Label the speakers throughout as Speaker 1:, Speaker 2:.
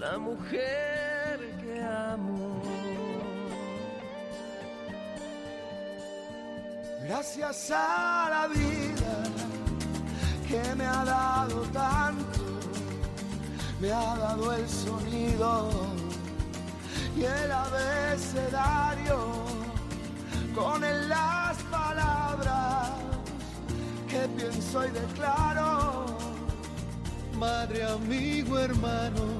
Speaker 1: la mujer que amo.
Speaker 2: Gracias a la vida que me ha dado tanto, me ha dado el sonido y el abecedario con él las palabras que pienso y declaro.
Speaker 3: Madre, amigo, hermano,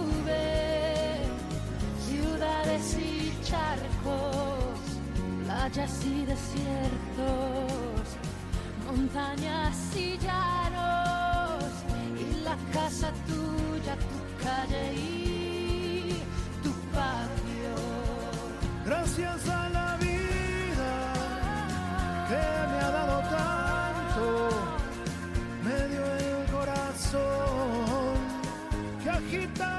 Speaker 4: playas y desiertos, montañas y llanos, y la casa tuya, tu calle y tu patio.
Speaker 3: Gracias a la vida que me ha dado tanto, me dio el corazón que agita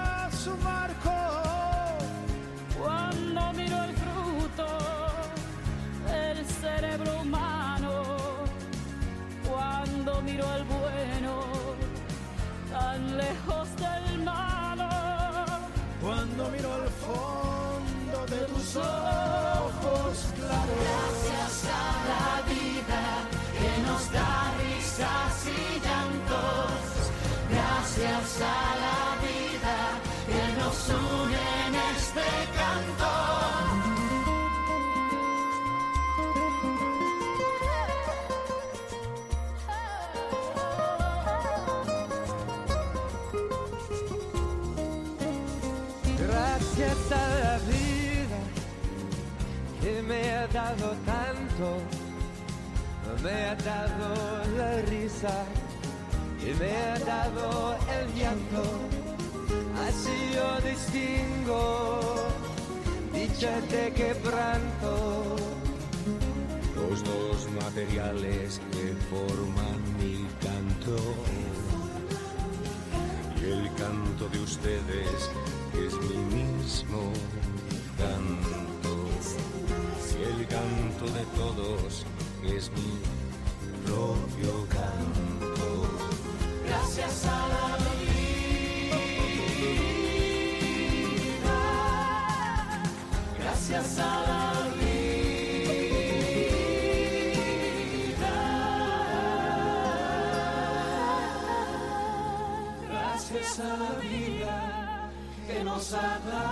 Speaker 3: ojos claros.
Speaker 4: Gracias a la vida que nos da risas y
Speaker 1: dado tanto, me ha dado la risa y me ha dado el llanto. Así yo distingo dicha de quebranto.
Speaker 5: los dos materiales que forman mi canto. Y el canto de ustedes es mi mismo canto de todos es mi propio canto.
Speaker 4: Gracias a la vida. Gracias a la vida. Gracias a la vida que nos ha dado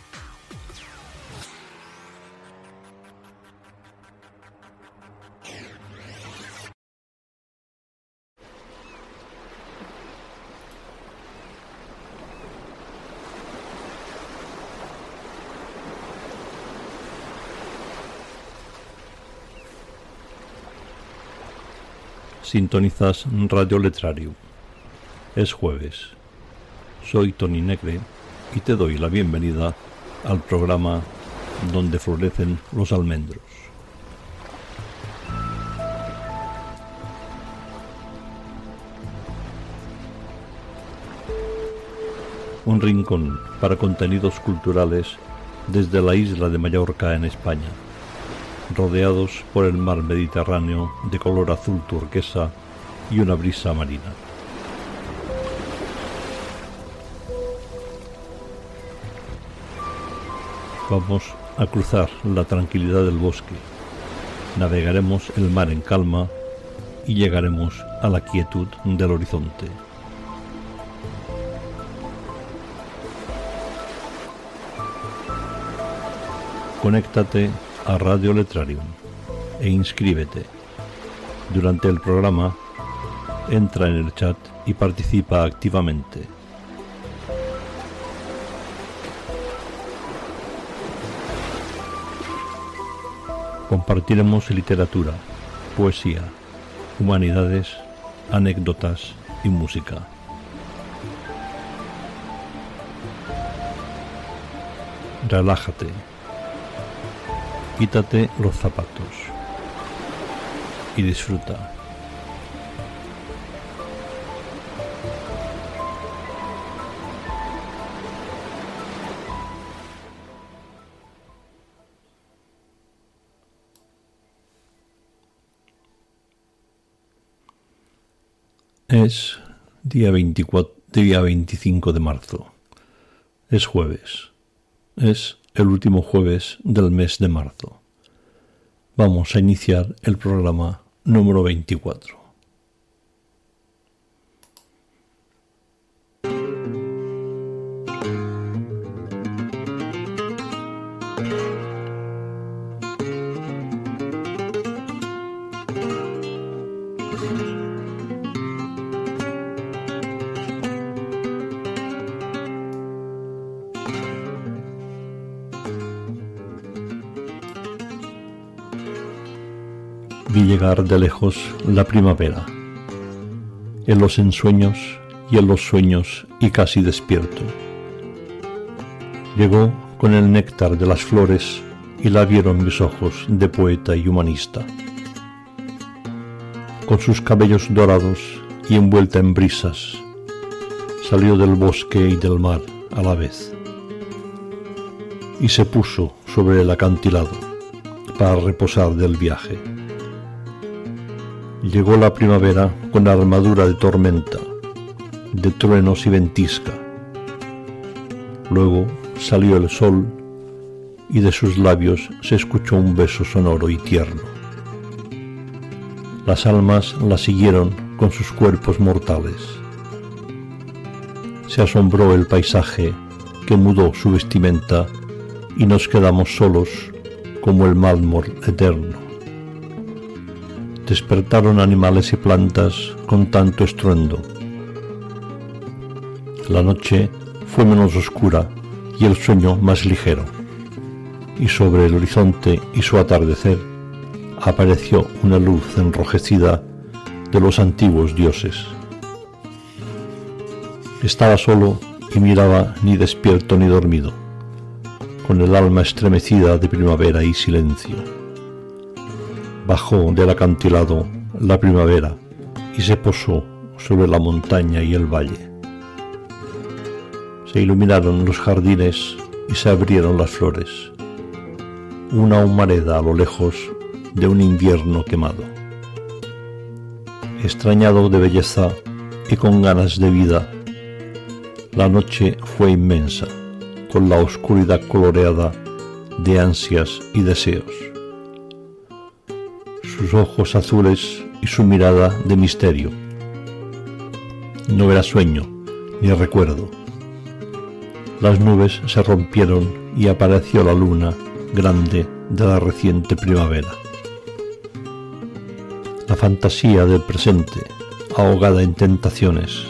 Speaker 6: Sintonizas Radio Letrario. Es jueves. Soy Tony Negre y te doy la bienvenida al programa donde florecen los almendros. Un rincón para contenidos culturales desde la isla de Mallorca en España rodeados por el mar Mediterráneo de color azul turquesa y una brisa marina. Vamos a cruzar la tranquilidad del bosque, navegaremos el mar en calma y llegaremos a la quietud del horizonte. Conéctate a Radio Letrarium e inscríbete. Durante el programa, entra en el chat y participa activamente. Compartiremos literatura, poesía, humanidades, anécdotas y música. Relájate quítate los zapatos y disfruta. Es día 24, día 25 de marzo. Es jueves. Es el último jueves del mes de marzo. Vamos a iniciar el programa número 24. De lejos la primavera, en los ensueños y en los sueños y casi despierto. Llegó con el néctar de las flores y la vieron mis ojos de poeta y humanista. Con sus cabellos dorados y envuelta en brisas, salió del bosque y del mar a la vez y se puso sobre el acantilado para reposar del viaje. Llegó la primavera con armadura de tormenta, de truenos y ventisca. Luego salió el sol y de sus labios se escuchó un beso sonoro y tierno. Las almas la siguieron con sus cuerpos mortales. Se asombró el paisaje que mudó su vestimenta y nos quedamos solos como el mármol eterno despertaron animales y plantas con tanto estruendo. La noche fue menos oscura y el sueño más ligero, y sobre el horizonte y su atardecer apareció una luz enrojecida de los antiguos dioses. Estaba solo y miraba ni despierto ni dormido, con el alma estremecida de primavera y silencio bajó del acantilado la primavera y se posó sobre la montaña y el valle. Se iluminaron los jardines y se abrieron las flores. Una humareda a lo lejos de un invierno quemado. Extrañado de belleza y con ganas de vida, la noche fue inmensa, con la oscuridad coloreada de ansias y deseos sus ojos azules y su mirada de misterio. No era sueño ni recuerdo. Las nubes se rompieron y apareció la luna grande de la reciente primavera. La fantasía del presente, ahogada en tentaciones.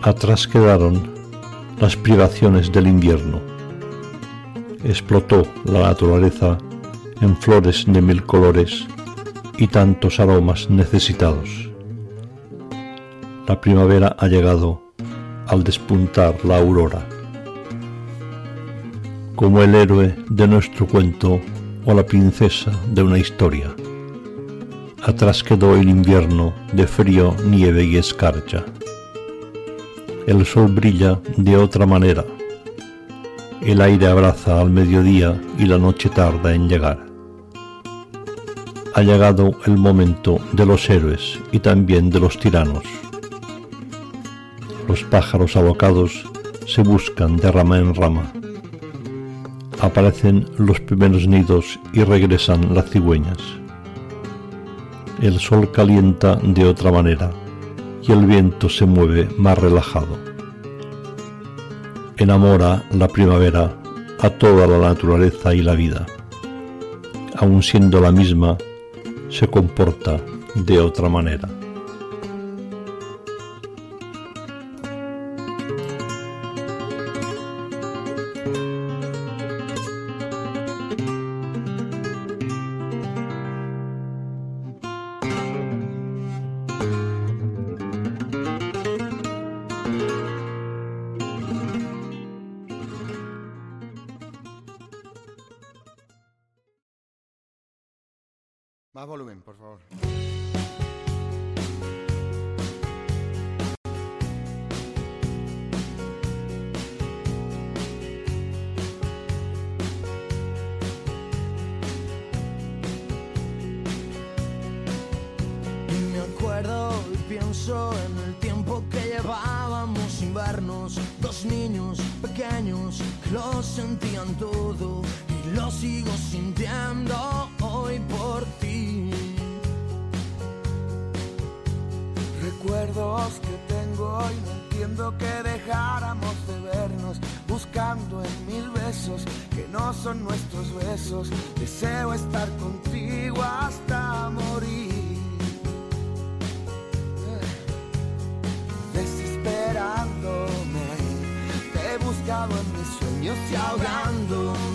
Speaker 6: Atrás quedaron las privaciones del invierno. Explotó la naturaleza en flores de mil colores y tantos aromas necesitados. La primavera ha llegado al despuntar la aurora. Como el héroe de nuestro cuento o la princesa de una historia. Atrás quedó el invierno de frío, nieve y escarcha. El sol brilla de otra manera. El aire abraza al mediodía y la noche tarda en llegar. Ha llegado el momento de los héroes y también de los tiranos. Los pájaros alocados se buscan de rama en rama. Aparecen los primeros nidos y regresan las cigüeñas. El sol calienta de otra manera y el viento se mueve más relajado. Enamora la primavera a toda la naturaleza y la vida. Aun siendo la misma, se comporta de otra manera.
Speaker 7: Pequeños que lo sentían todo y lo sigo sintiendo hoy por ti.
Speaker 2: Recuerdos que tengo hoy, no entiendo que dejáramos de vernos, buscando en mil besos que no son nuestros besos. Deseo estar contigo hasta en mis sueños y ahogándome.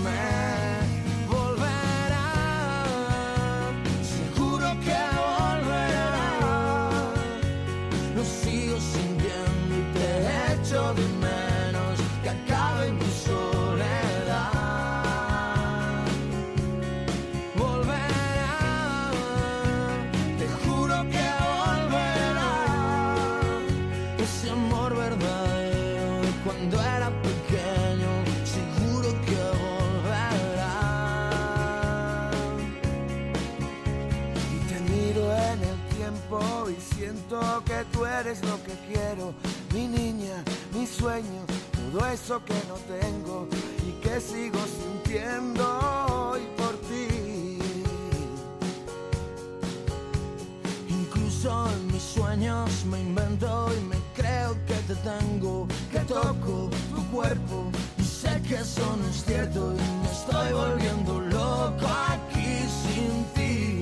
Speaker 2: Eres lo que quiero, mi niña, mi sueño, todo eso que no tengo y que sigo sintiendo hoy por ti.
Speaker 7: Incluso en mis sueños me invento y me creo que te tengo, que toco tu cuerpo y sé que eso no es cierto y me estoy volviendo loco aquí sin ti.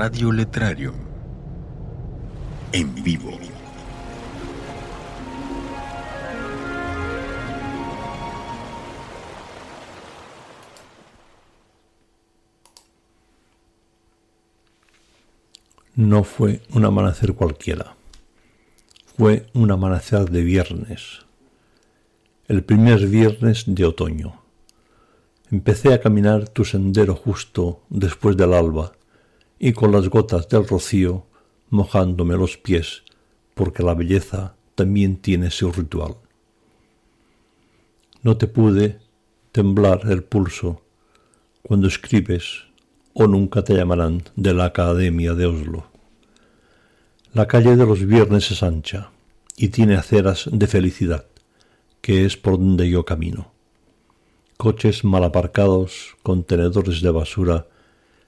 Speaker 8: Radio Letrario. En vivo.
Speaker 6: No fue un amanecer cualquiera. Fue un amanecer de viernes. El primer viernes de otoño. Empecé a caminar tu sendero justo después del alba, y con las gotas del rocío mojándome los pies, porque la belleza también tiene su ritual. No te pude temblar el pulso cuando escribes o nunca te llamarán de la Academia de Oslo. La calle de los viernes es ancha y tiene aceras de felicidad, que es por donde yo camino. Coches mal aparcados, contenedores de basura,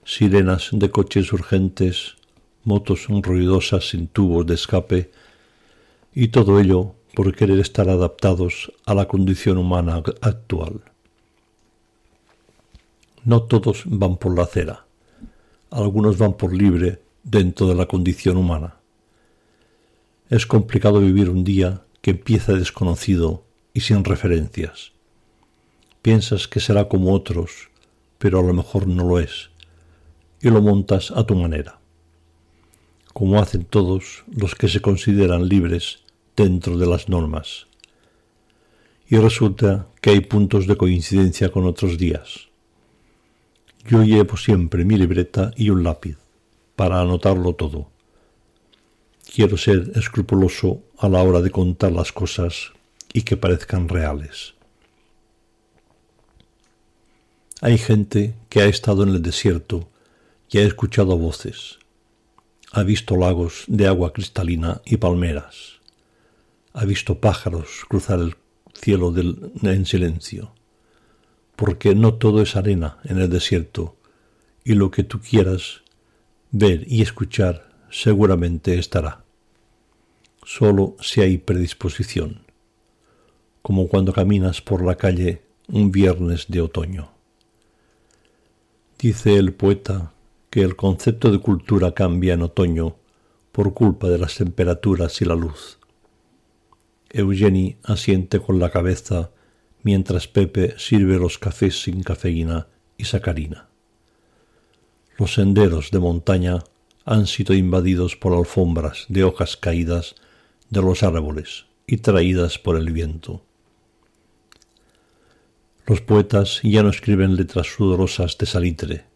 Speaker 6: sirenas de coches urgentes, motos ruidosas sin tubos de escape, y todo ello por querer estar adaptados a la condición humana actual. No todos van por la acera, algunos van por libre dentro de la condición humana. Es complicado vivir un día que empieza desconocido y sin referencias. Piensas que será como otros, pero a lo mejor no lo es, y lo montas a tu manera, como hacen todos los que se consideran libres dentro de las normas. Y resulta que hay puntos de coincidencia con otros días. Yo llevo siempre mi libreta y un lápiz para anotarlo todo. Quiero ser escrupuloso a la hora de contar las cosas y que parezcan reales. Hay gente que ha estado en el desierto y ha escuchado voces, ha visto lagos de agua cristalina y palmeras, ha visto pájaros cruzar el cielo en silencio, porque no todo es arena en el desierto, y lo que tú quieras ver y escuchar seguramente estará, solo si hay predisposición, como cuando caminas por la calle un viernes de otoño. Dice el poeta que el concepto de cultura cambia en otoño por culpa de las temperaturas y la luz. Eugenie asiente con la cabeza mientras Pepe sirve los cafés sin cafeína y sacarina. Los senderos de montaña han sido invadidos por alfombras de hojas caídas de los árboles y traídas por el viento. Los poetas ya no escriben letras sudorosas de salitre,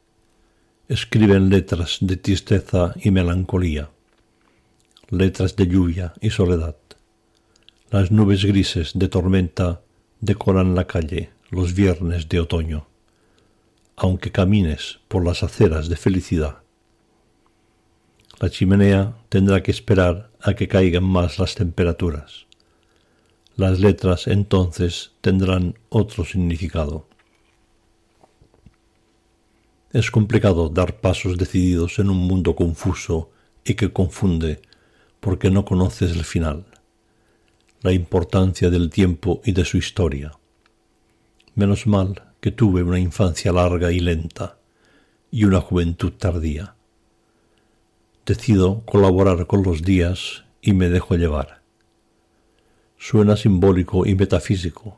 Speaker 6: escriben letras de tristeza y melancolía, letras de lluvia y soledad. Las nubes grises de tormenta decoran la calle los viernes de otoño, aunque camines por las aceras de felicidad. La chimenea tendrá que esperar a que caigan más las temperaturas. Las letras entonces tendrán otro significado. Es complicado dar pasos decididos en un mundo confuso y que confunde porque no conoces el final la importancia del tiempo y de su historia. Menos mal que tuve una infancia larga y lenta y una juventud tardía. Decido colaborar con los días y me dejo llevar. Suena simbólico y metafísico,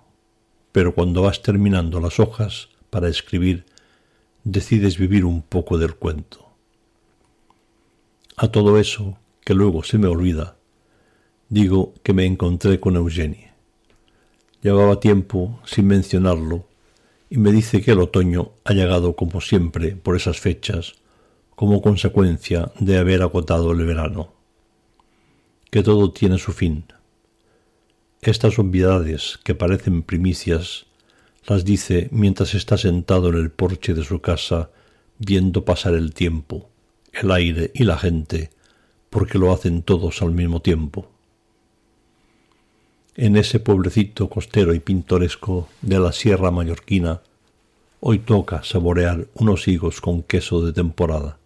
Speaker 6: pero cuando vas terminando las hojas para escribir, decides vivir un poco del cuento. A todo eso, que luego se me olvida, digo que me encontré con Eugenie. Llevaba tiempo sin mencionarlo y me dice que el otoño ha llegado como siempre por esas fechas como consecuencia de haber agotado el verano. Que todo tiene su fin. Estas obviedades que parecen primicias las dice mientras está sentado en el porche de su casa viendo pasar el tiempo, el aire y la gente, porque lo hacen todos al mismo tiempo en ese pueblecito costero y pintoresco de la Sierra Mallorquina, hoy toca saborear unos higos con queso de temporada.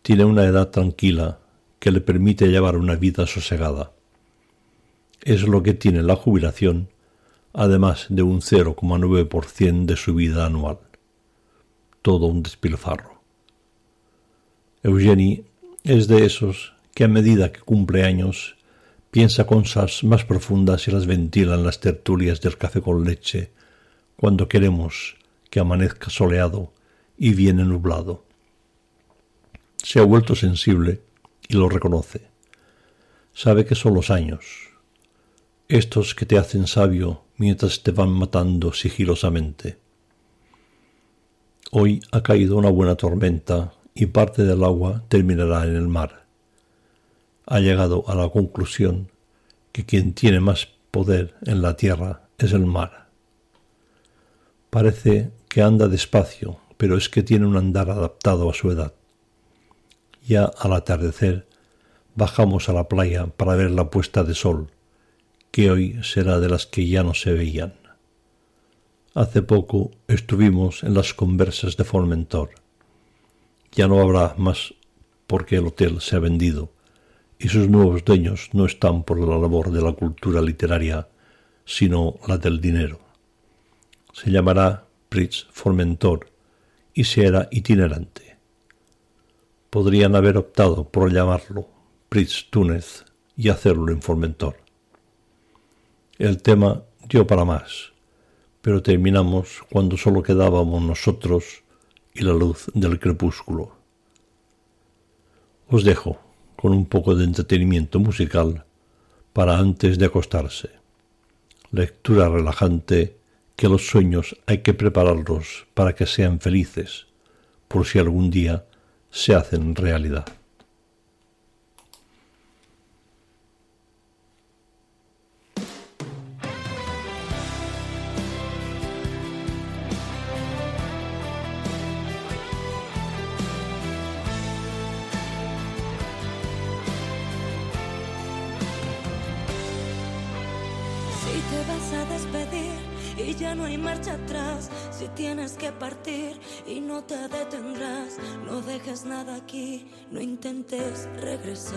Speaker 6: Tiene una edad tranquila que le permite llevar una vida sosegada. Es lo que tiene la jubilación, además de un 0,9% de su vida anual. Todo un despilfarro. Eugenie es de esos que a medida que cumple años piensa cosas más profundas y las ventila en las tertulias del café con leche, cuando queremos que amanezca soleado y viene nublado. Se ha vuelto sensible y lo reconoce. Sabe que son los años, estos que te hacen sabio mientras te van matando sigilosamente. Hoy ha caído una buena tormenta y parte del agua terminará en el mar. Ha llegado a la conclusión que quien tiene más poder en la tierra es el mar. Parece que anda despacio, pero es que tiene un andar adaptado a su edad. Ya al atardecer bajamos a la playa para ver la puesta de sol, que hoy será de las que ya no se veían. Hace poco estuvimos en las conversas de Formentor. Ya no habrá más porque el hotel se ha vendido y sus nuevos dueños no están por la labor de la cultura literaria, sino la del dinero. Se llamará Pritz Formentor y será itinerante. Podrían haber optado por llamarlo Pritz Túnez y hacerlo en Formentor. El tema dio para más, pero terminamos cuando solo quedábamos nosotros y la luz del crepúsculo. Os dejo con un poco de entretenimiento musical para antes de acostarse. Lectura relajante que los sueños hay que prepararlos para que sean felices, por si algún día se hacen realidad.
Speaker 9: Si tienes que partir y no te detendrás, no dejes nada aquí, no intentes regresar.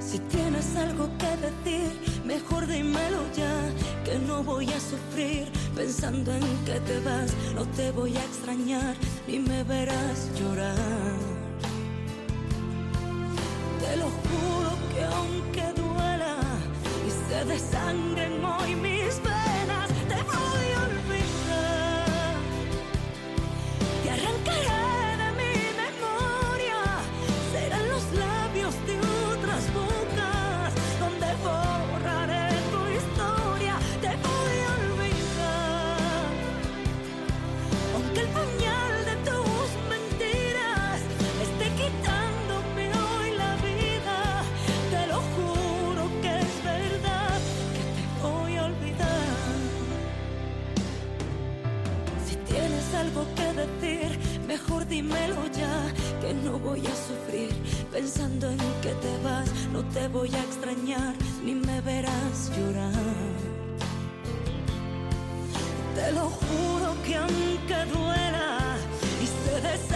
Speaker 9: Si tienes algo que decir, mejor dímelo ya, que no voy a sufrir pensando en que te vas, no te voy a extrañar ni me verás llorar. Te lo juro que aunque y se desangren hoy dímelo ya, que no voy a sufrir pensando en que te vas, no te voy a extrañar ni me verás llorar. Te lo juro que aunque duela y se desangren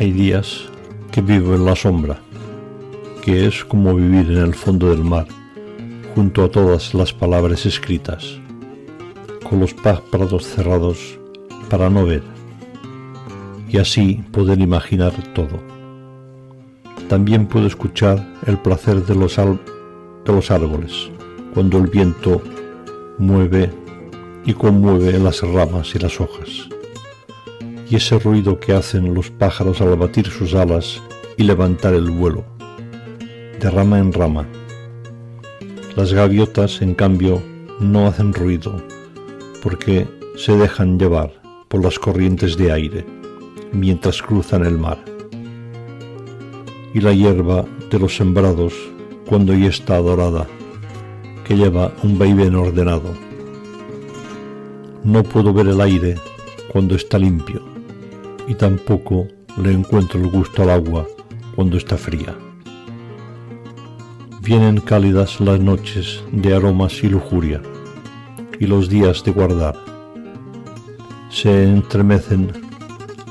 Speaker 6: Hay días que vivo en la sombra, que es como vivir en el fondo del mar, junto a todas las palabras escritas, con los párpados cerrados para no ver, y así poder imaginar todo. También puedo escuchar el placer de los, de los árboles, cuando el viento mueve y conmueve las ramas y las hojas y ese ruido que hacen los pájaros al batir sus alas y levantar el vuelo, de rama en rama. Las gaviotas, en cambio, no hacen ruido porque se dejan llevar por las corrientes de aire mientras cruzan el mar. Y la hierba de los sembrados, cuando ya está dorada, que lleva un vaivén ordenado. No puedo ver el aire cuando está limpio y tampoco le encuentro el gusto al agua cuando está fría. Vienen cálidas las noches de aromas y lujuria y los días de guardar. Se entremecen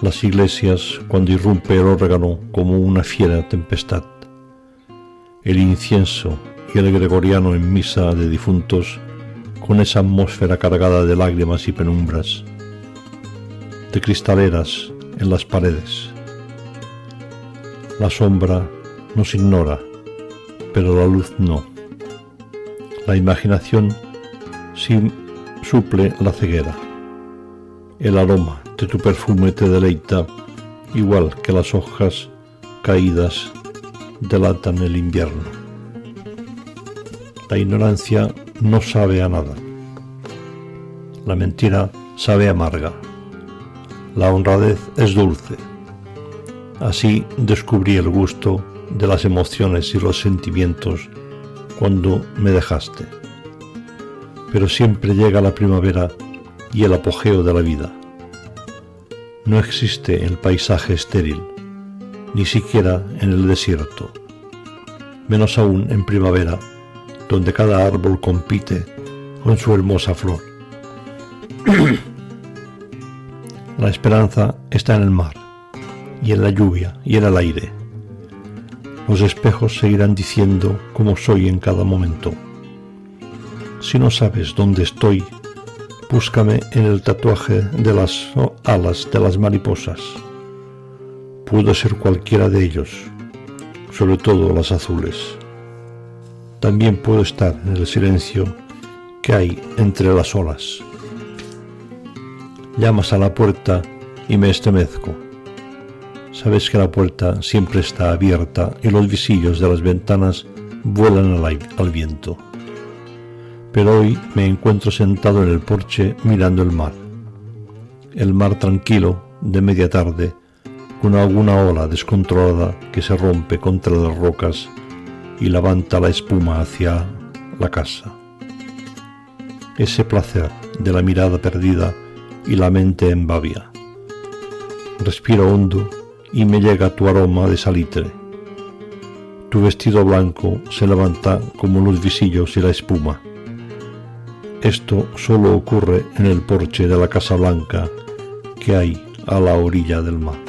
Speaker 6: las iglesias cuando irrumpe el órgano como una fiera tempestad. El incienso y el gregoriano en misa de difuntos con esa atmósfera cargada de lágrimas y penumbras, de cristaleras en las paredes. La sombra nos ignora, pero la luz no. La imaginación suple la ceguera. El aroma de tu perfume te deleita, igual que las hojas caídas delatan el invierno. La ignorancia no sabe a nada. La mentira sabe amarga. La honradez es dulce. Así descubrí el gusto de las emociones y los sentimientos cuando me dejaste. Pero siempre llega la primavera y el apogeo de la vida. No existe el paisaje estéril, ni siquiera en el desierto, menos aún en primavera, donde cada árbol compite con su hermosa flor. La esperanza está en el mar, y en la lluvia, y en el aire. Los espejos seguirán diciendo cómo soy en cada momento. Si no sabes dónde estoy, búscame en el tatuaje de las alas de las mariposas. Puedo ser cualquiera de ellos, sobre todo las azules. También puedo estar en el silencio que hay entre las olas llamas a la puerta y me estremezco. Sabes que la puerta siempre está abierta y los visillos de las ventanas vuelan al, viento. Pero hoy me encuentro sentado en el porche mirando el mar. El mar tranquilo de media tarde, con alguna ola descontrolada que se rompe contra las rocas y levanta la espuma hacia la casa. Ese placer de la mirada perdida y la mente embabia. Respiro hondo y me llega tu aroma de salitre. Tu vestido blanco se levanta como los visillos y la espuma. Esto solo ocurre en el porche de la Casa Blanca que hay a la orilla del mar.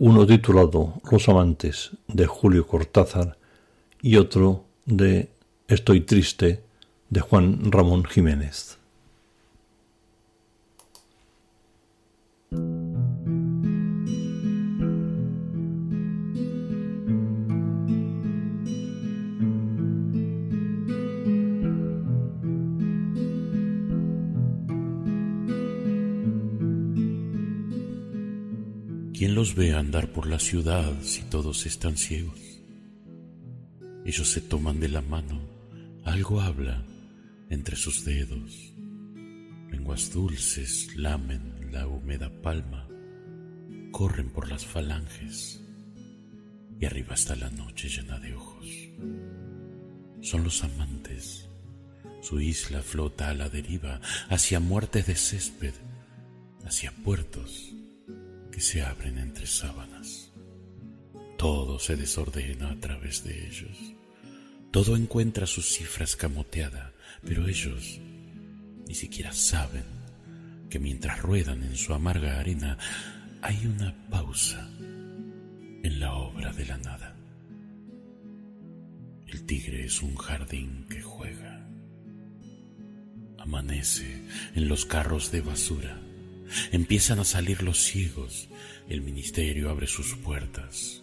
Speaker 6: uno titulado Los amantes de Julio Cortázar y otro de Estoy triste de Juan Ramón Jiménez.
Speaker 10: Los ve andar por la ciudad si todos están ciegos? Ellos se toman de la mano, algo habla entre sus dedos. Lenguas dulces lamen la húmeda palma, corren por las falanges y arriba está la noche llena de ojos. Son los amantes. Su isla flota a la deriva hacia muertes de césped, hacia puertos que se abren entre sábanas. Todo se desordena a través de ellos. Todo encuentra su cifra escamoteada, pero ellos ni siquiera saben que mientras ruedan en su amarga arena hay una pausa en la obra de la nada. El tigre es un jardín que juega. Amanece en los carros de basura. Empiezan a salir los ciegos. El ministerio abre sus puertas.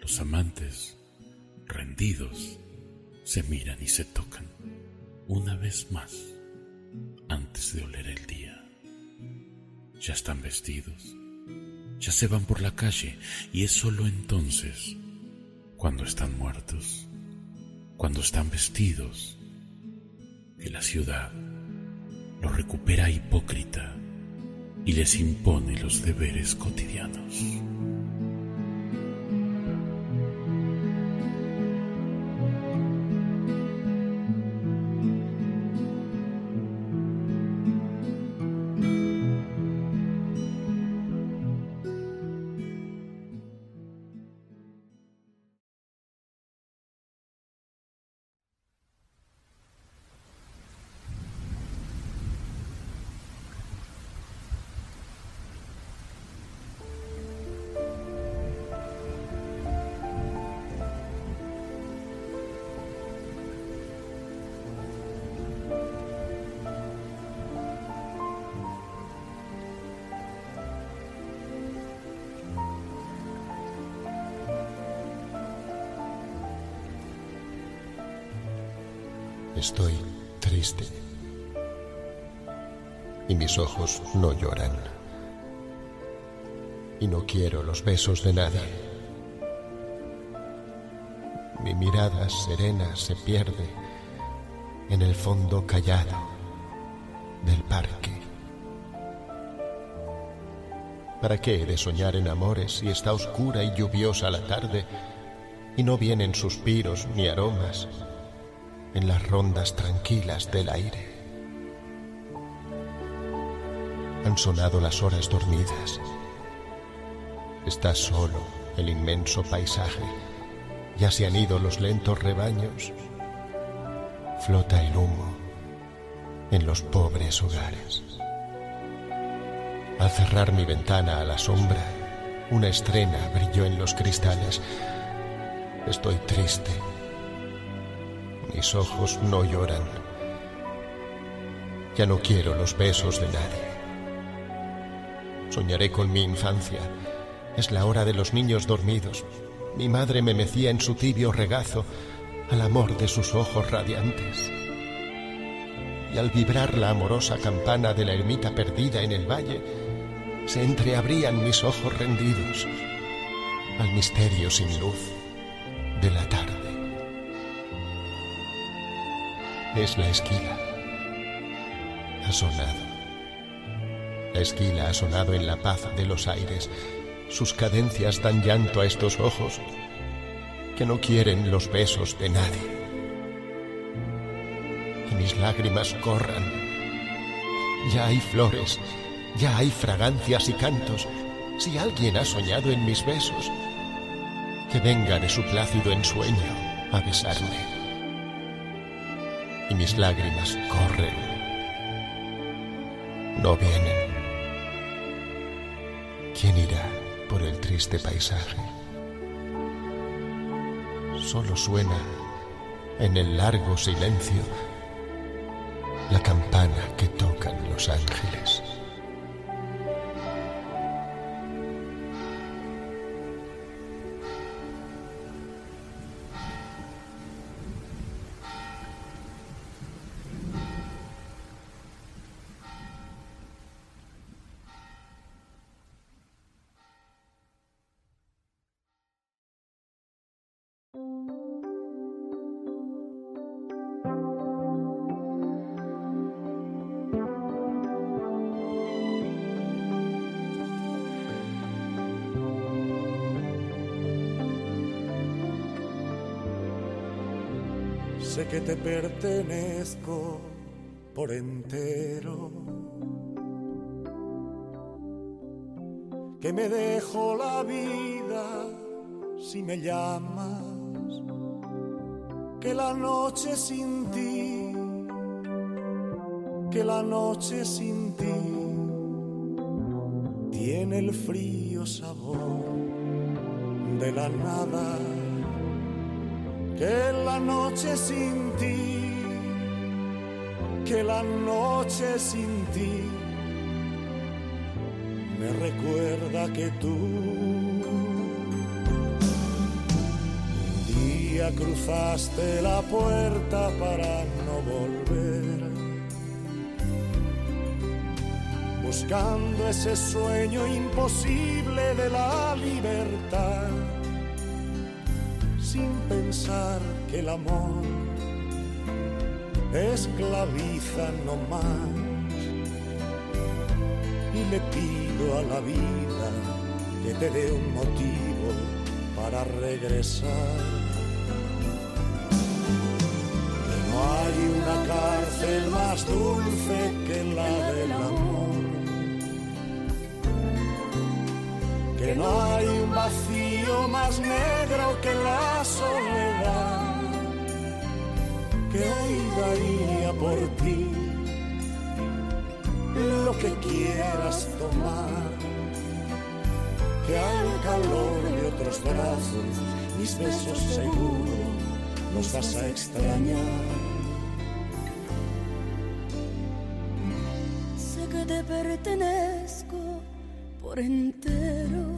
Speaker 10: Los amantes, rendidos, se miran y se tocan una vez más antes de oler el día. Ya están vestidos, ya se van por la calle y es solo entonces, cuando están muertos, cuando están vestidos, que la ciudad los recupera hipócrita y les impone los deberes cotidianos.
Speaker 11: Estoy triste. Y mis ojos no lloran. Y no quiero los besos de nadie. Mi mirada serena se pierde en el fondo callado del parque. ¿Para qué he de soñar en amores si está oscura y lluviosa la tarde y no vienen suspiros ni aromas? En las rondas tranquilas del aire. Han sonado las horas dormidas. Está solo el inmenso paisaje. Ya se han ido los lentos rebaños. Flota el humo en los pobres hogares. Al cerrar mi ventana a la sombra, una estrena brilló en los cristales. Estoy triste mis ojos no lloran. Ya no quiero los besos de nadie. Soñaré con mi infancia. Es la hora de los niños dormidos. Mi madre me mecía en su tibio regazo al amor de sus ojos radiantes. Y al vibrar la amorosa campana de la ermita perdida en el valle, se entreabrían mis ojos rendidos al misterio sin luz de la tarde. Es la esquila. Ha sonado. La esquila ha sonado en la paz de los aires. Sus cadencias dan llanto a estos ojos que no quieren los besos de nadie. Y mis lágrimas corran. Ya hay flores, ya hay fragancias y cantos. Si alguien ha soñado en mis besos, que venga de su plácido ensueño a besarme y mis lágrimas corren. No vienen. ¿Quién irá por el triste paisaje? Solo suena en el largo silencio la campana que tocan los ángeles.
Speaker 12: Que te pertenezco por entero. Que me dejo la vida si me llamas, que la noche sin ti, que la noche sin ti tiene el frío sabor de la nada, que la noche sin ti que la noche sin ti me recuerda que tú un día cruzaste la puerta para no volver, buscando ese sueño imposible de la libertad, pensar que el amor esclaviza no más. Y le pido a la vida que te dé un motivo para regresar. Que no hay una cárcel más dulce que la del amor. Que no hay un vacío más negro que la soledad que hoy daría por ti lo que quieras tomar, que al calor de otros brazos mis besos seguro nos vas a extrañar.
Speaker 9: Sé que te pertenezco por entero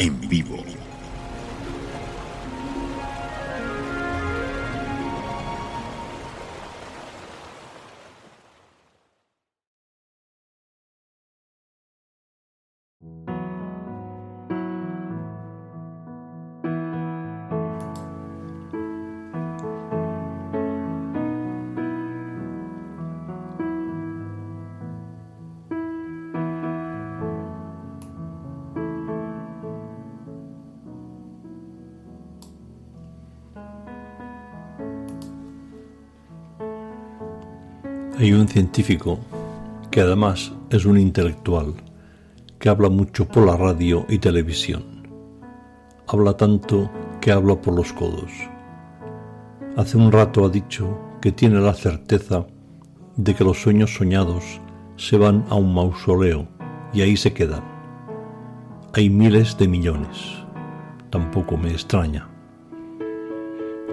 Speaker 8: En vivo.
Speaker 6: Hay un científico que además es un intelectual que habla mucho por la radio y televisión. Habla tanto que habla por los codos. Hace un rato ha dicho que tiene la certeza de que los sueños soñados se van a un mausoleo y ahí se quedan. Hay miles de millones. Tampoco me extraña.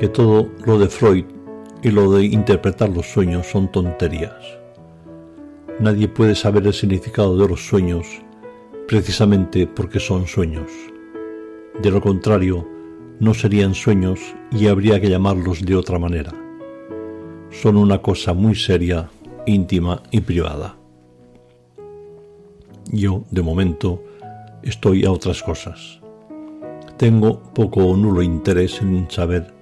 Speaker 6: Que todo lo de Freud y lo de interpretar los sueños son tonterías. Nadie puede saber el significado de los sueños precisamente porque son sueños. De lo contrario, no serían sueños y habría que llamarlos de otra manera. Son una cosa muy seria, íntima y privada. Yo, de momento, estoy a otras cosas. Tengo poco o nulo interés en saber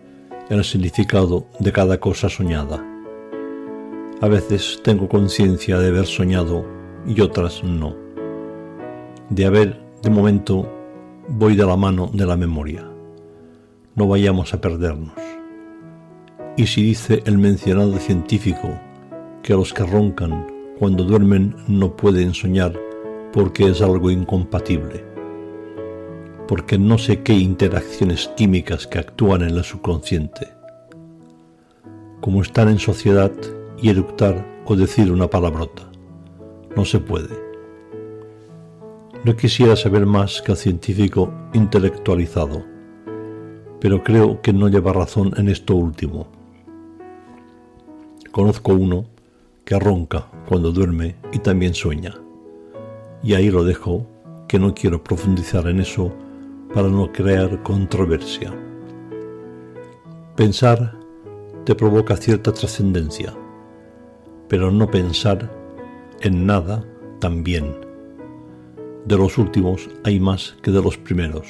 Speaker 6: el significado de cada cosa soñada. A veces tengo conciencia de haber soñado y otras no. De haber, de momento, voy de la mano de la memoria. No vayamos a perdernos. Y si dice el mencionado científico que los que roncan cuando duermen no pueden soñar porque es algo incompatible, porque no sé qué interacciones químicas que actúan en el subconsciente, como estar en sociedad y eructar o decir una palabrota. No se puede. No quisiera saber más que el científico intelectualizado, pero creo que no lleva razón en esto último. Conozco uno que ronca cuando duerme y también sueña. Y ahí lo dejo, que no quiero profundizar en eso para no crear controversia. Pensar te provoca cierta trascendencia, pero no pensar en nada también. De los últimos hay más que de los primeros.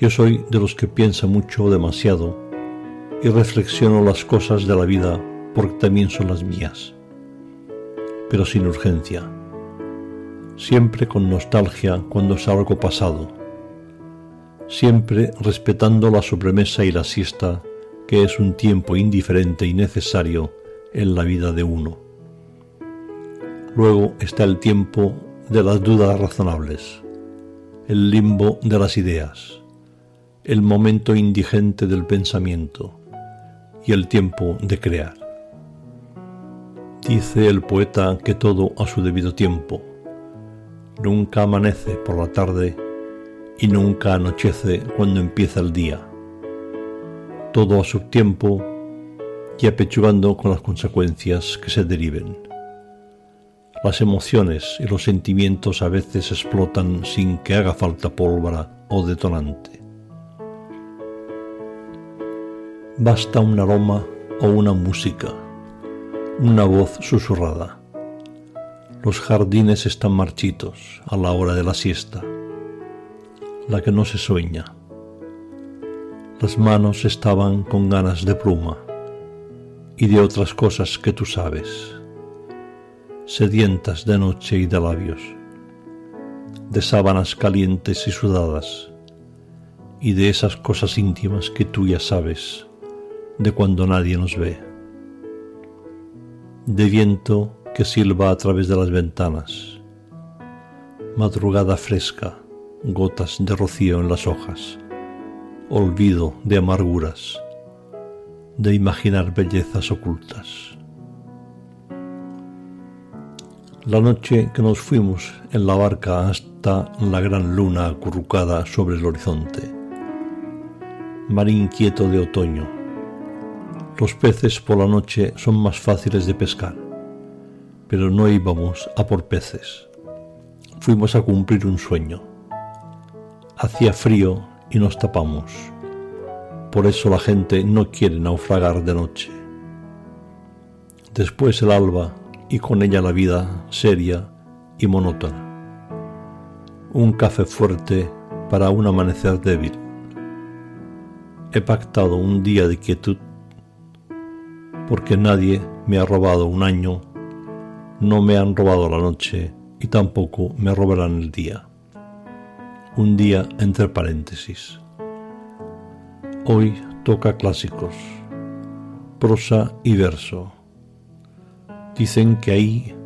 Speaker 6: Yo soy de los que piensa mucho o demasiado y reflexiono las cosas de la vida porque también son las mías, pero sin urgencia, siempre con nostalgia cuando es algo pasado, siempre respetando la sobremesa y la siesta, que es un tiempo indiferente y necesario en la vida de uno. Luego está el tiempo de las dudas razonables, el limbo de las ideas, el momento indigente del pensamiento y el tiempo de crear. Dice el poeta que todo a su debido tiempo. Nunca amanece por la tarde y nunca anochece cuando empieza el día. Todo a su tiempo y apechugando con las consecuencias que se deriven. Las emociones y los sentimientos a veces explotan sin que haga falta pólvora o detonante. Basta un aroma o una música una voz susurrada. Los jardines están marchitos a la hora de la siesta, la que no se sueña. Las manos estaban con ganas de pluma y de otras cosas que tú sabes, sedientas de noche y de labios, de sábanas calientes y sudadas, y de esas cosas íntimas que tú ya sabes, de cuando nadie nos ve de viento que silba a través de las ventanas. Madrugada fresca, gotas de rocío en las hojas, olvido de amarguras, de imaginar bellezas ocultas. La noche que nos fuimos en la barca hasta la gran luna acurrucada sobre el horizonte, mar inquieto de otoño, los peces por la noche son más fáciles de pescar, pero no íbamos a por peces. Fuimos a cumplir un sueño. Hacía frío y nos tapamos. Por eso la gente no quiere naufragar de noche. Después el alba y con ella la vida seria y monótona. Un café fuerte para un amanecer débil. He pactado un día de quietud porque nadie me ha robado un año, no me han robado la noche y tampoco me robarán el día. Un día entre paréntesis. Hoy toca clásicos, prosa y verso. Dicen que ahí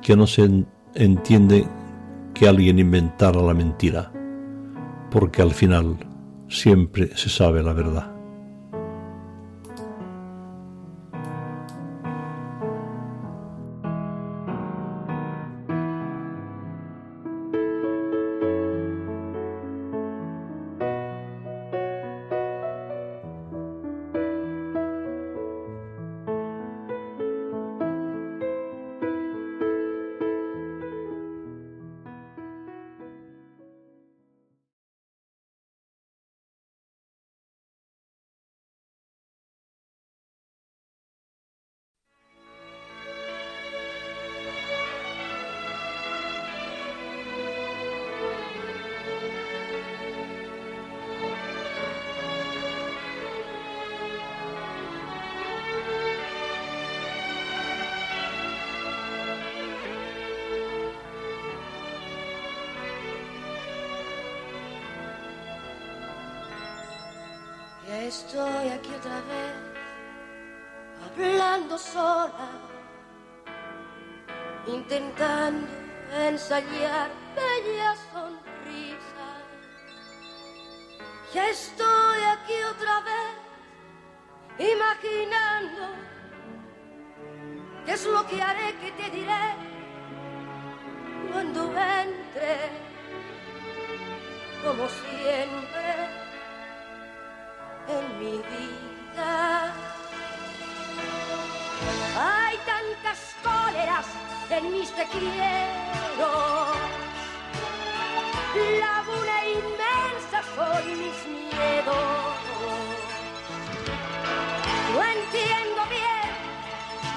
Speaker 6: que no se entiende que alguien inventara la mentira, porque al final siempre se sabe la verdad.
Speaker 13: Que te diré cuando entre, como siempre, en mi vida. Hay tantas cóleras en mis te. Laguna inmensa son mis miedos.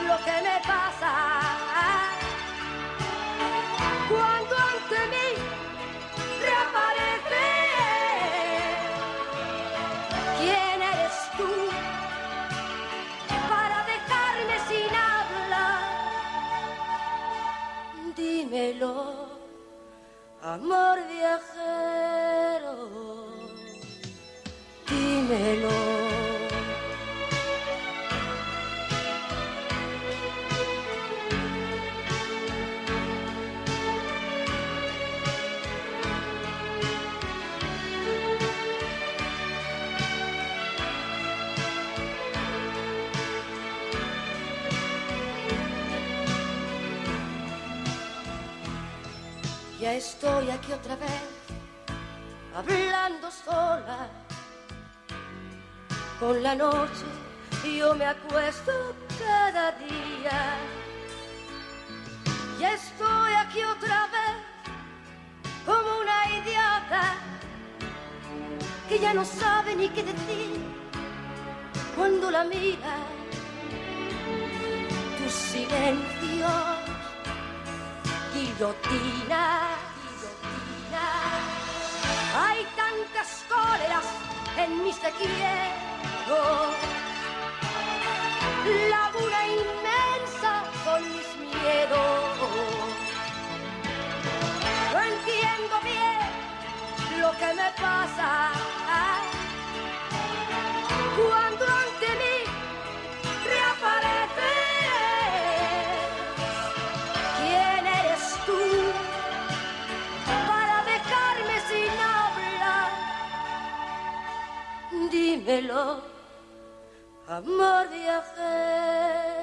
Speaker 13: Lo que me pasa. Cuando ante mí reaparece. ¿Quién eres tú para dejarme sin hablar? Dímelo, amor viajero. Dímelo. Estoy aquí otra vez, hablando sola. Con la noche yo me acuesto cada día. Ya estoy aquí otra vez, como una idiota, que ya no sabe ni qué decir cuando la mira. Tu silencio guillotina. Hay tantas cóleras en mis te quiero. Laguna inmensa son mis miedos. No entiendo bien lo que me pasa. Dímelo, amor viajero.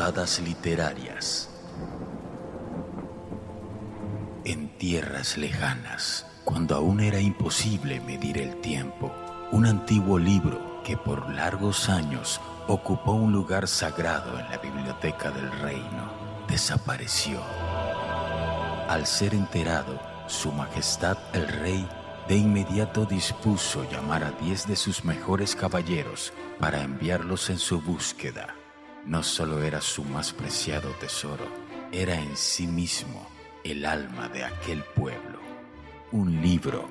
Speaker 8: Literarias. En tierras lejanas, cuando aún era imposible medir el tiempo, un antiguo libro que por largos años ocupó un lugar sagrado en la biblioteca del reino, desapareció. Al ser enterado, Su Majestad el Rey de inmediato dispuso llamar a diez de sus mejores caballeros para enviarlos en su búsqueda. No solo era su más preciado tesoro, era en sí mismo el alma de aquel pueblo. Un libro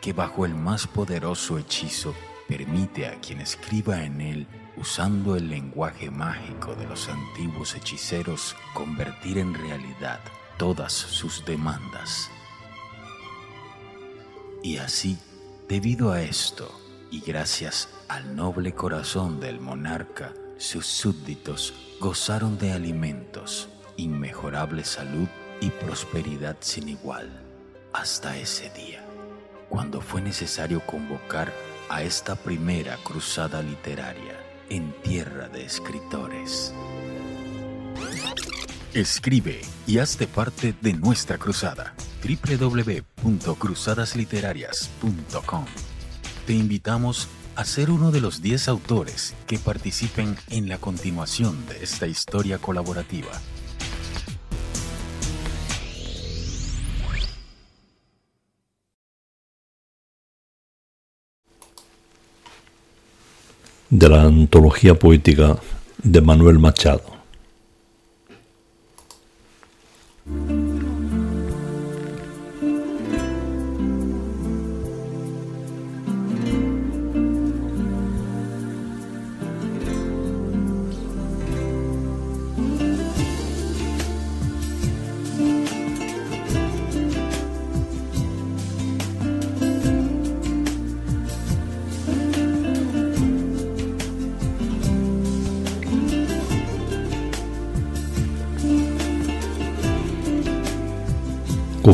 Speaker 8: que bajo el más poderoso hechizo permite a quien escriba en él, usando el lenguaje mágico de los antiguos hechiceros, convertir en realidad todas sus demandas. Y así, debido a esto, y gracias al noble corazón del monarca, sus súbditos gozaron de alimentos, inmejorable salud y prosperidad sin igual. hasta ese día, cuando fue necesario convocar a esta primera cruzada literaria en tierra de escritores. Escribe y hazte parte de nuestra cruzada www.cruzadasliterarias.com. Te invitamos a ser uno de los 10 autores que participen en la continuación de esta historia colaborativa.
Speaker 6: De la antología poética de Manuel Machado.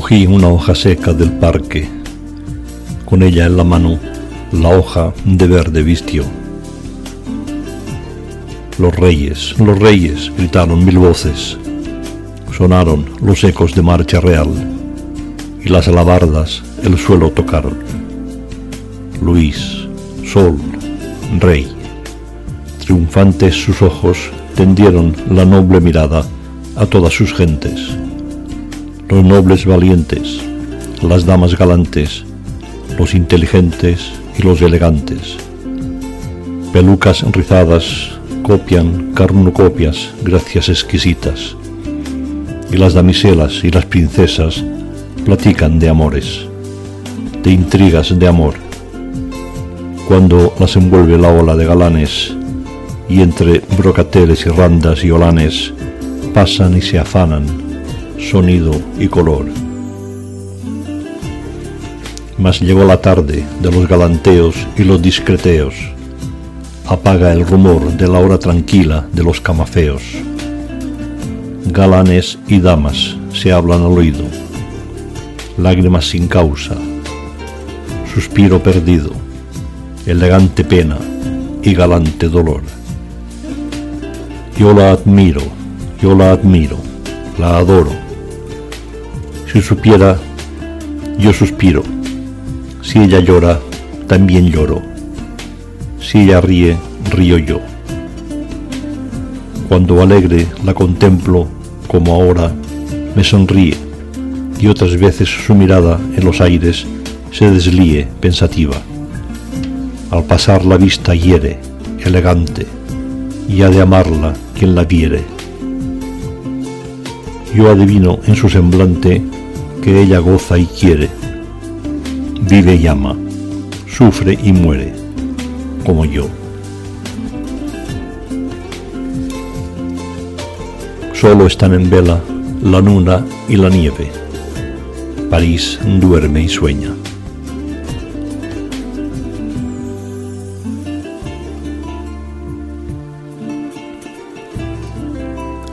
Speaker 6: Cogí una hoja seca del parque, con ella en la mano, la hoja de verde vistió. Los reyes, los reyes, gritaron mil voces, sonaron los ecos de marcha real, y las alabardas el suelo tocaron. Luis, sol, rey, triunfantes sus ojos tendieron la noble mirada a todas sus gentes los nobles valientes, las damas galantes, los inteligentes y los elegantes. Pelucas rizadas copian carnocopias gracias exquisitas, y las damiselas y las princesas platican de amores, de intrigas de amor. Cuando las envuelve la ola de galanes, y entre brocateles y randas y olanes pasan y se afanan sonido y color. Mas llegó la tarde de los galanteos y los discreteos. Apaga el rumor de la hora tranquila de los camafeos. Galanes y damas se hablan al oído. Lágrimas sin causa. Suspiro perdido. Elegante pena y galante dolor. Yo la admiro, yo la admiro, la adoro si supiera, yo suspiro. Si ella llora, también lloro. Si ella ríe, río yo. Cuando alegre la contemplo, como ahora, me sonríe, y otras veces su mirada en los aires se deslíe pensativa. Al pasar la vista hiere, elegante, y ha de amarla quien la viere. Yo adivino en su semblante que ella goza y quiere, vive y ama, sufre y muere, como yo. Solo están en vela la luna y la nieve. París duerme y sueña.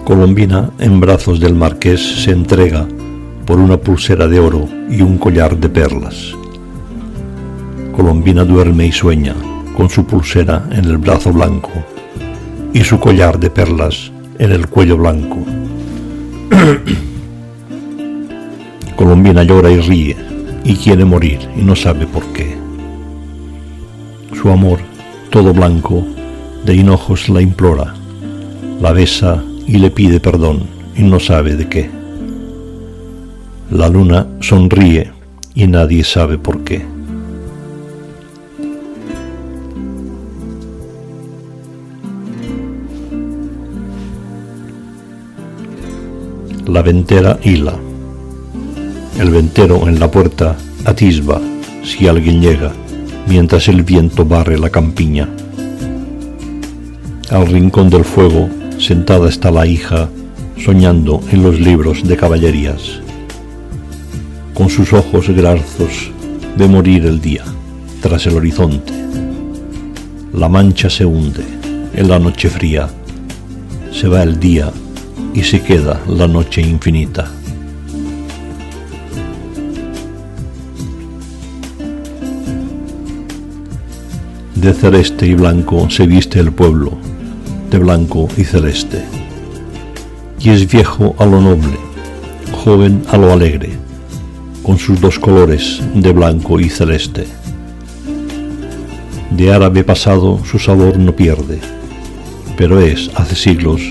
Speaker 6: Colombina, en brazos del marqués, se entrega por una pulsera de oro y un collar de perlas. Colombina duerme y sueña con su pulsera en el brazo blanco y su collar de perlas en el cuello blanco. Colombina llora y ríe y quiere morir y no sabe por qué. Su amor, todo blanco, de hinojos la implora, la besa y le pide perdón y no sabe de qué. La luna sonríe y nadie sabe por qué. La ventera hila. El ventero en la puerta atisba si alguien llega, mientras el viento barre la campiña. Al rincón del fuego sentada está la hija, soñando en los libros de caballerías con sus ojos grarzos de morir el día tras el horizonte. La mancha se hunde en la noche fría, se va el día y se queda la noche infinita. De celeste y blanco se viste el pueblo, de blanco y celeste. Y es viejo a lo noble, joven a lo alegre, con sus dos colores de blanco y celeste. De árabe pasado su sabor no pierde, pero es, hace siglos,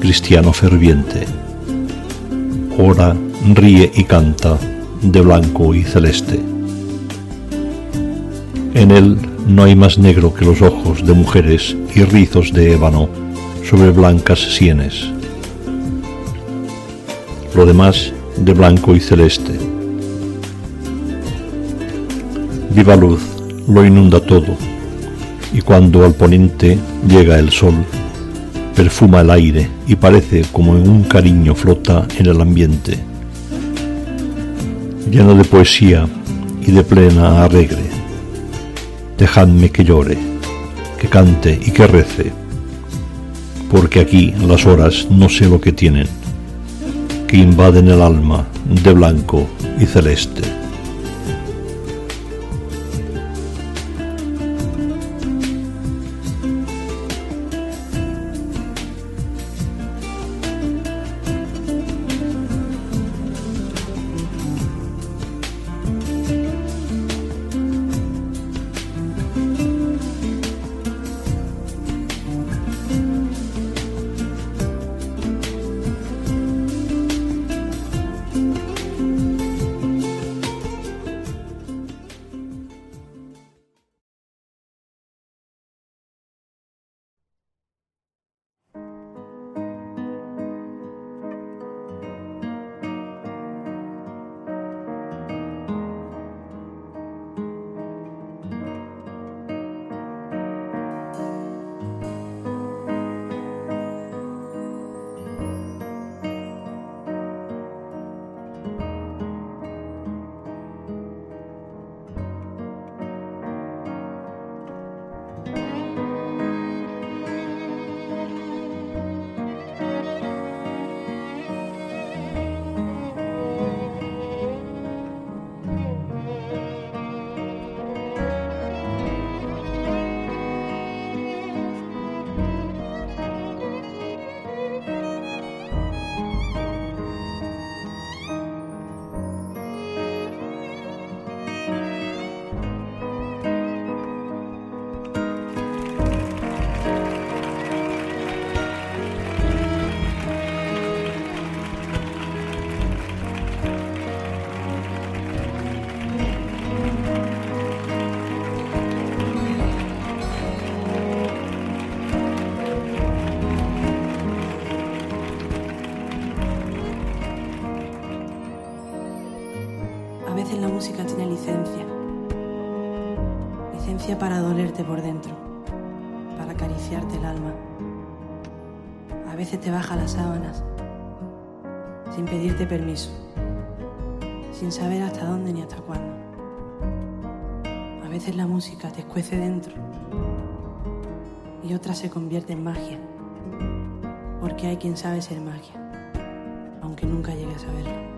Speaker 6: cristiano ferviente. Ora, ríe y canta de blanco y celeste. En él no hay más negro que los ojos de mujeres y rizos de ébano sobre blancas sienes. Lo demás de blanco y celeste. Viva luz lo inunda todo, y cuando al poniente llega el sol, perfuma el aire y parece como en un cariño flota en el ambiente, lleno de poesía y de plena alegre dejadme que llore, que cante y que rece, porque aquí las horas no sé lo que tienen, que invaden el alma de blanco y celeste.
Speaker 14: Para dolerte por dentro, para acariciarte el alma. A veces te baja las sábanas, sin pedirte permiso, sin saber hasta dónde ni hasta cuándo. A veces la música te escuece dentro y otra se convierte en magia, porque hay quien sabe ser magia, aunque nunca llegue a saberlo.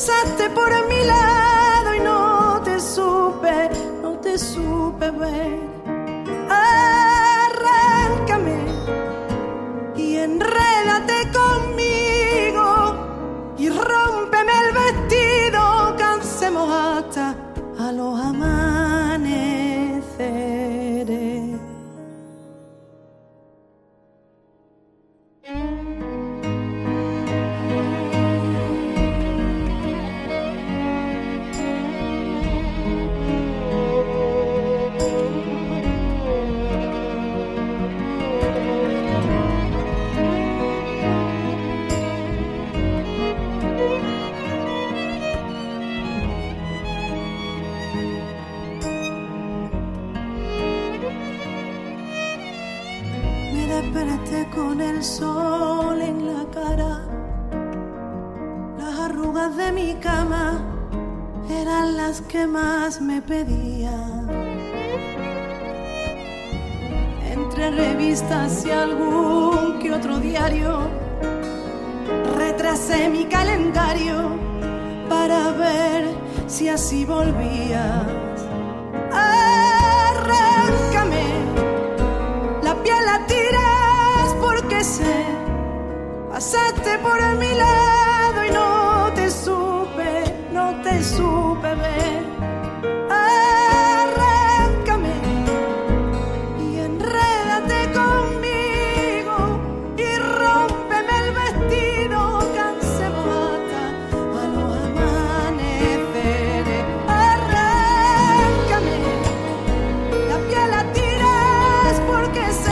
Speaker 14: pasaste por mi lado y no te supe, no te supe ver. El sol en la cara. Las arrugas de mi cama eran las que más me pedían. Entre revistas y algún que otro diario, retrasé mi calendario para ver si así volvías. Pasaste por mi lado y no te supe, no te supe ver. Arráncame y enrédate conmigo y rómpeme el vestido, cansemos hasta a los amaneceres. Arráncame la piel la tiras porque sé,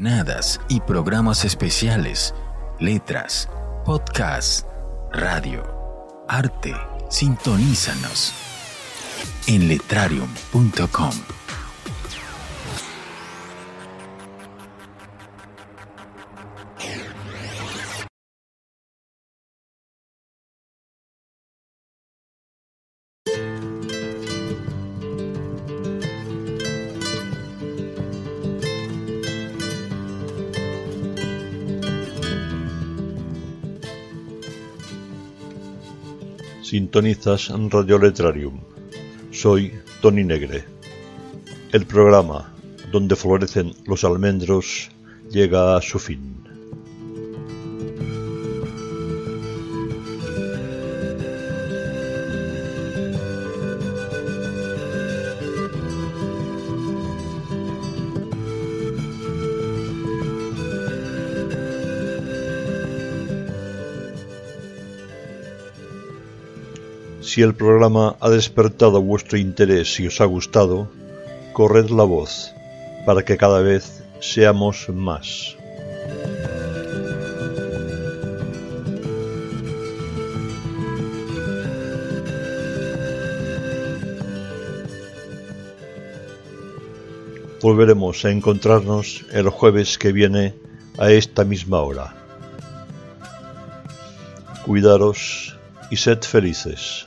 Speaker 8: Nadas y programas especiales, letras, podcasts, radio, arte. Sintonízanos en letrarium.com.
Speaker 6: Sintonizas Radio Letrarium. Soy Tony Negre. El programa donde florecen los almendros llega a su fin. Si el programa ha despertado vuestro interés y os ha gustado, corred la voz para que cada vez seamos más. Volveremos a encontrarnos el jueves que viene a esta misma hora. Cuidaros y sed felices.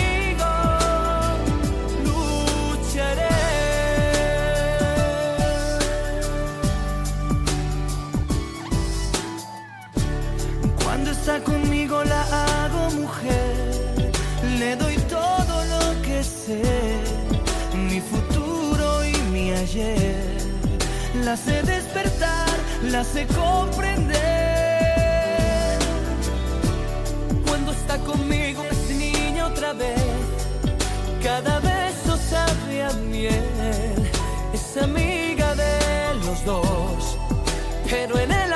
Speaker 15: Conmigo la hago mujer, le doy todo lo que sé, mi futuro y mi ayer. La sé despertar, la sé comprender.
Speaker 7: Cuando está conmigo es niña otra vez, cada beso sabe a miel, es amiga de los dos, pero en el